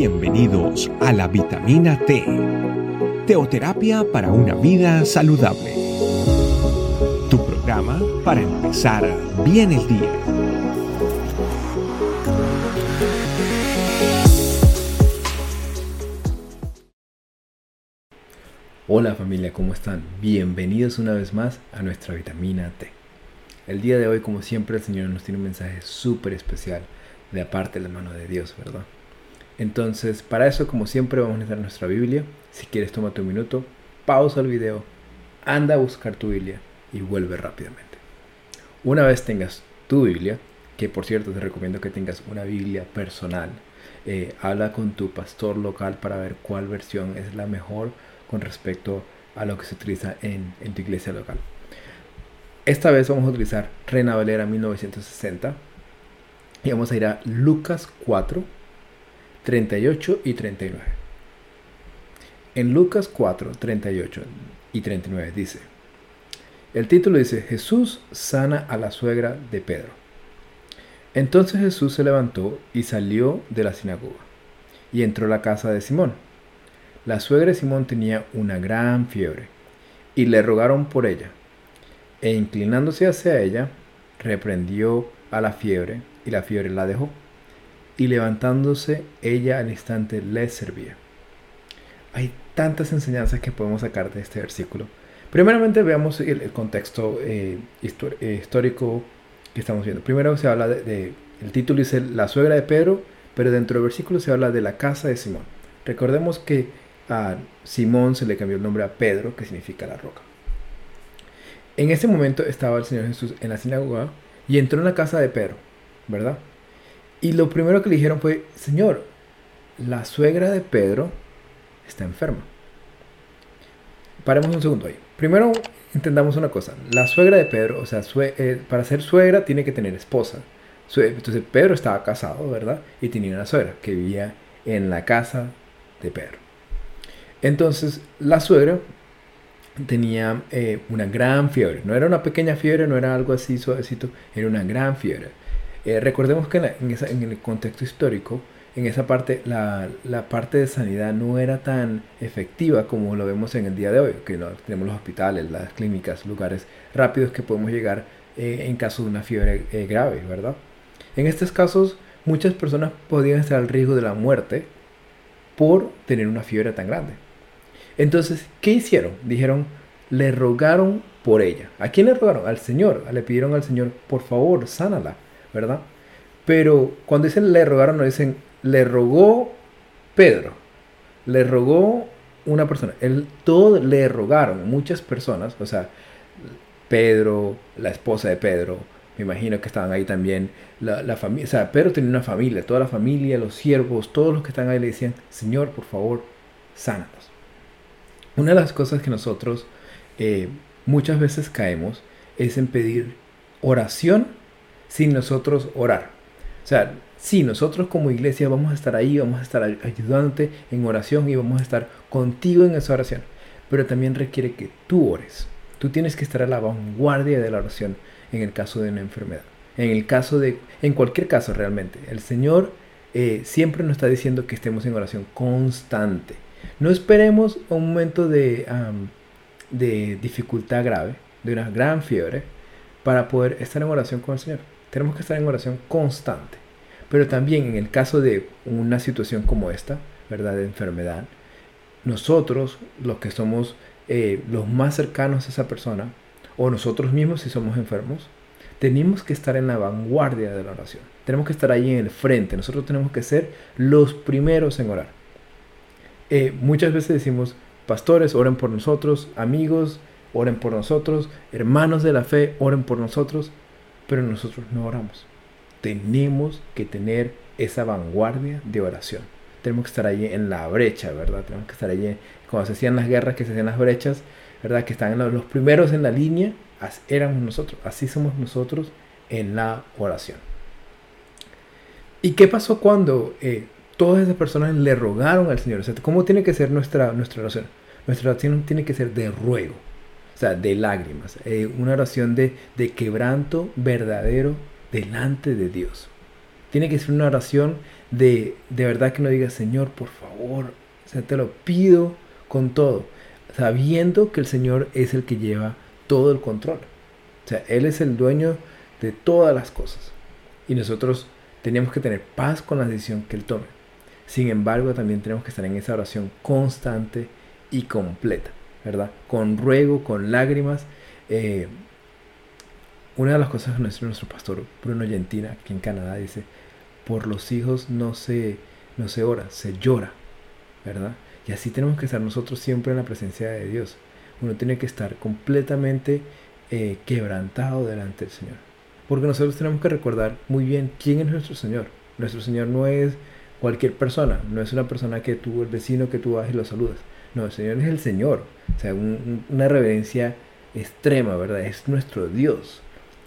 Bienvenidos a la vitamina T, teoterapia para una vida saludable. Tu programa para empezar bien el día. Hola familia, ¿cómo están? Bienvenidos una vez más a nuestra vitamina T. El día de hoy, como siempre, el Señor nos tiene un mensaje súper especial de aparte de la mano de Dios, ¿verdad? Entonces, para eso, como siempre, vamos a necesitar nuestra Biblia. Si quieres, toma un minuto, pausa el video, anda a buscar tu Biblia y vuelve rápidamente. Una vez tengas tu Biblia, que por cierto te recomiendo que tengas una Biblia personal, eh, habla con tu pastor local para ver cuál versión es la mejor con respecto a lo que se utiliza en, en tu iglesia local. Esta vez vamos a utilizar Reina Valera 1960 y vamos a ir a Lucas 4, 38 y 39. En Lucas 4, 38 y 39 dice, el título dice, Jesús sana a la suegra de Pedro. Entonces Jesús se levantó y salió de la sinagoga y entró a la casa de Simón. La suegra de Simón tenía una gran fiebre y le rogaron por ella. E inclinándose hacia ella, reprendió a la fiebre y la fiebre la dejó y levantándose ella al instante le servía. Hay tantas enseñanzas que podemos sacar de este versículo. Primeramente veamos el, contexto eh, eh, histórico que estamos viendo. Primero se habla de, el título dice la suegra de Pedro, pero dentro del versículo se habla de la casa de Simón. Recordemos que a Simón se le cambió el nombre a Pedro, que significa la roca. En ese momento estaba el Señor Jesús en la sinagoga y entró en la casa de Pedro, ¿verdad? Y lo primero que le dijeron fue, Señor, la suegra de Pedro está enferma. Paremos un segundo ahí. Primero entendamos una cosa. La suegra de Pedro, o sea, eh, para ser suegra tiene que tener esposa. Entonces Pedro estaba casado, ¿verdad? Y tenía una suegra que vivía en la casa de Pedro. Entonces la suegra tenía eh, una gran fiebre. No era una pequeña fiebre, no era algo así suavecito, era una gran fiebre. Eh, recordemos que en, el contexto histórico, en esa parte, la, parte de sanidad no era tan efectiva como lo vemos en el día de hoy, que tenemos los hospitales, las clínicas, lugares rápidos que podemos llegar eh, en caso de una fiebre eh, grave, ¿verdad? En estos casos, muchas personas podían estar al riesgo de la muerte por tener una fiebre tan grande. Entonces, ¿qué hicieron? Dijeron, le rogaron por ella. ¿A quién le rogaron? Al Señor. Le pidieron al Señor, por favor, sánala. ¿Verdad? Pero cuando dicen le rogaron, no dicen le rogó Pedro, le rogó una persona, todo le rogaron, muchas personas, o sea, Pedro, la esposa de Pedro, me imagino que estaban ahí también, la, familia, o sea, Pedro tenía una familia, toda la familia, los siervos, todos los que están ahí le decían, Señor, por favor, sánanos. Una de las cosas que nosotros eh, muchas veces caemos es en pedir oración sin nosotros orar. O sea, sí, nosotros como iglesia vamos a estar ahí, vamos a estar ayudándote en oración y vamos a estar contigo en esa oración. Pero también requiere que tú ores. Tú tienes que estar a la vanguardia de la oración en el caso de una enfermedad. En el caso de, en cualquier caso realmente, el Señor eh, siempre nos está diciendo que estemos en oración constante. No esperemos un momento de, de dificultad grave, de una gran fiebre, para poder estar en oración con el Señor. Tenemos que estar en oración constante. Pero también en el caso de una situación como esta, ¿verdad? De enfermedad, nosotros, los que somos eh, los más cercanos a esa persona, o nosotros mismos si somos enfermos, tenemos que estar en la vanguardia de la oración. Tenemos que estar ahí en el frente. Nosotros tenemos que ser los primeros en orar. Eh, muchas veces decimos, pastores, oren por nosotros, amigos, oren por nosotros, hermanos de la fe, oren por nosotros pero nosotros no oramos. Tenemos que tener esa vanguardia de oración. Tenemos que estar allí en la brecha, ¿verdad? Tenemos que estar allí, cuando se hacían las guerras, que se hacían las brechas, ¿verdad? Que están los primeros en la línea, éramos nosotros. Así somos nosotros en la oración. ¿Y qué pasó cuando eh, todas esas personas le rogaron al Señor? ¿Cómo tiene que ser nuestra, nuestra oración? Nuestra oración tiene que ser de ruego sea, de lágrimas, eh, una oración de, quebranto verdadero delante de Dios. Tiene que ser una oración de, de verdad que no diga, Señor, por favor, te lo pido con todo, sabiendo que el Señor es el que lleva todo el control. O sea, Él es el dueño de todas las cosas. Y nosotros tenemos que tener paz con la decisión que Él tome. Sin embargo, también tenemos que estar en esa oración constante y completa, ¿verdad? Con ruego, con lágrimas. Eh, una de las cosas que nuestro, nuestro pastor Bruno Gentina, aquí en Canadá, dice, por los hijos no se, no se ora, se llora, ¿verdad? Y así tenemos que estar nosotros siempre en la presencia de Dios. Uno tiene que estar completamente eh, quebrantado delante del Señor. Porque nosotros tenemos que recordar muy bien quién es nuestro Señor. Nuestro Señor no es cualquier persona, no es una persona que tú, el vecino que tú vas y lo saludas. No, el Señor es el Señor. O sea, una reverencia extrema, ¿verdad? Es nuestro Dios.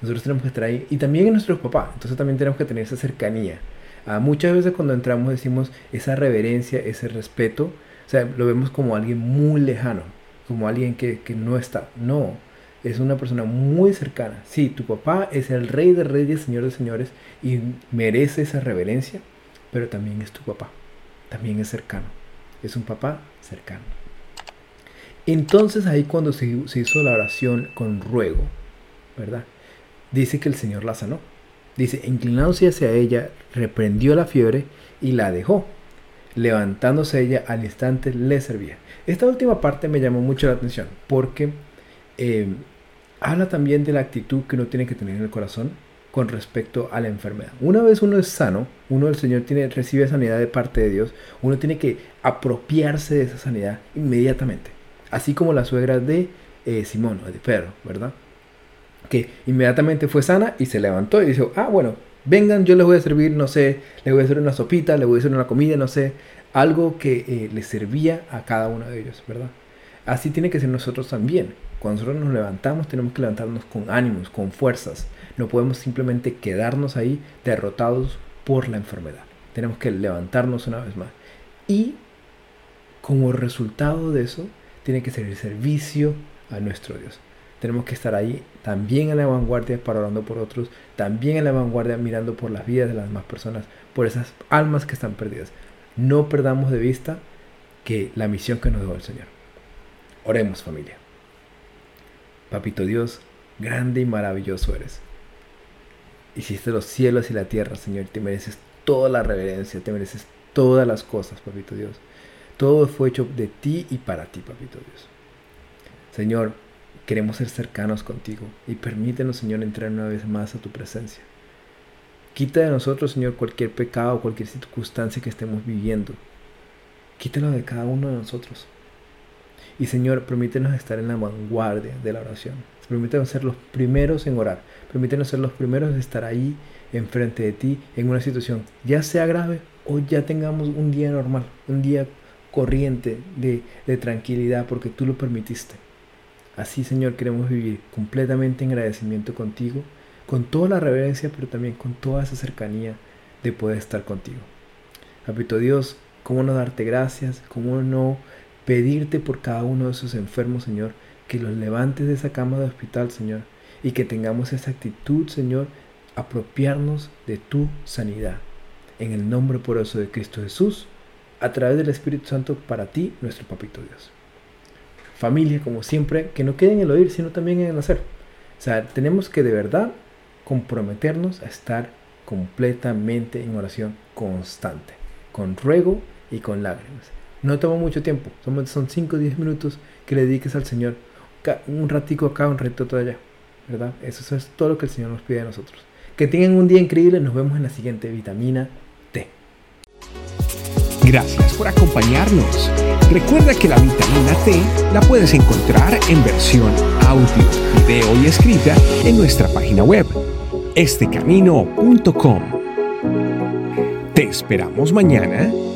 Nosotros tenemos que estar ahí. Y también es nuestro papá. Entonces también tenemos que tener esa cercanía. Ah, muchas veces cuando entramos decimos esa reverencia, ese respeto. O sea, lo vemos como alguien muy lejano. Como alguien que, que no está. No. Es una persona muy cercana. Sí, tu papá es el rey de reyes, señor de señores. Y merece esa reverencia. Pero también es tu papá. También es cercano. Es un papá cercano. Entonces ahí cuando se, hizo la oración con ruego, ¿verdad? dice que el Señor la sanó. Dice, inclinándose hacia ella, reprendió la fiebre y la dejó. Levantándose ella al instante le servía. Esta última parte me llamó mucho la atención porque eh, habla también de la actitud que uno tiene que tener en el corazón con respecto a la enfermedad. Una vez uno es sano, uno el Señor tiene, recibe sanidad de parte de Dios, uno tiene que apropiarse de esa sanidad inmediatamente. Así como la suegra de eh, Simón, de Pedro, ¿verdad? que inmediatamente fue sana y se levantó y dijo, ah, bueno, vengan, yo les voy a servir, no sé, les voy a hacer una sopita, les voy a hacer una comida, no sé, algo que eh, les servía a cada uno de ellos, ¿verdad? Así tiene que ser nosotros también. Cuando nosotros nos levantamos, tenemos que levantarnos con ánimos, con fuerzas. No podemos simplemente quedarnos ahí derrotados por la enfermedad. Tenemos que levantarnos una vez más. Y como resultado de eso, tiene que ser el servicio a nuestro Dios tenemos que estar ahí también en la vanguardia para orando por otros, también en la vanguardia mirando por las vidas de las demás personas, por esas almas que están perdidas. No perdamos de vista que la misión que nos dio el Señor. Oremos familia. Papito Dios, grande y maravilloso eres. Hiciste los cielos y la tierra, Señor, te mereces toda la reverencia, te mereces todas las cosas, Papito Dios. Todo fue hecho de ti y para ti, Papito Dios. Señor, Queremos ser cercanos contigo y permítenos, Señor, entrar una vez más a tu presencia. Quita de nosotros, Señor, cualquier pecado, cualquier circunstancia que estemos viviendo. Quítalo de cada uno de nosotros. Y Señor, permítenos estar en la vanguardia de la oración. Permítenos ser los primeros en orar. Permítenos ser los primeros en estar ahí enfrente de ti en una situación, ya sea grave o ya tengamos un día normal, un día corriente de, de tranquilidad porque tú lo permitiste. Así, Señor, queremos vivir completamente en agradecimiento contigo, con toda la reverencia, pero también con toda esa cercanía de poder estar contigo. Papito Dios, ¿cómo no darte gracias? ¿Cómo no pedirte por cada uno de esos enfermos, Señor, que los levantes de esa cama de hospital, Señor, y que tengamos esa actitud, Señor, apropiarnos de tu sanidad. En el nombre poderoso de Cristo Jesús, a través del Espíritu Santo, para ti, nuestro Papito Dios familia, como siempre, que no quede en el oír, sino también en el hacer. O sea, tenemos que de verdad comprometernos a estar completamente en oración constante, con ruego y con lágrimas. No toma mucho tiempo, son 5 o 10 minutos que le dediques al Señor. Un ratico acá, un reto allá, ¿verdad? Eso es todo lo que el Señor nos pide a nosotros. Que tengan un día increíble, nos vemos en la siguiente vitamina T. Gracias por acompañarnos. Recuerda que la vitamina T la puedes encontrar en versión audio, video y escrita en nuestra página web, estecamino.com. Te esperamos mañana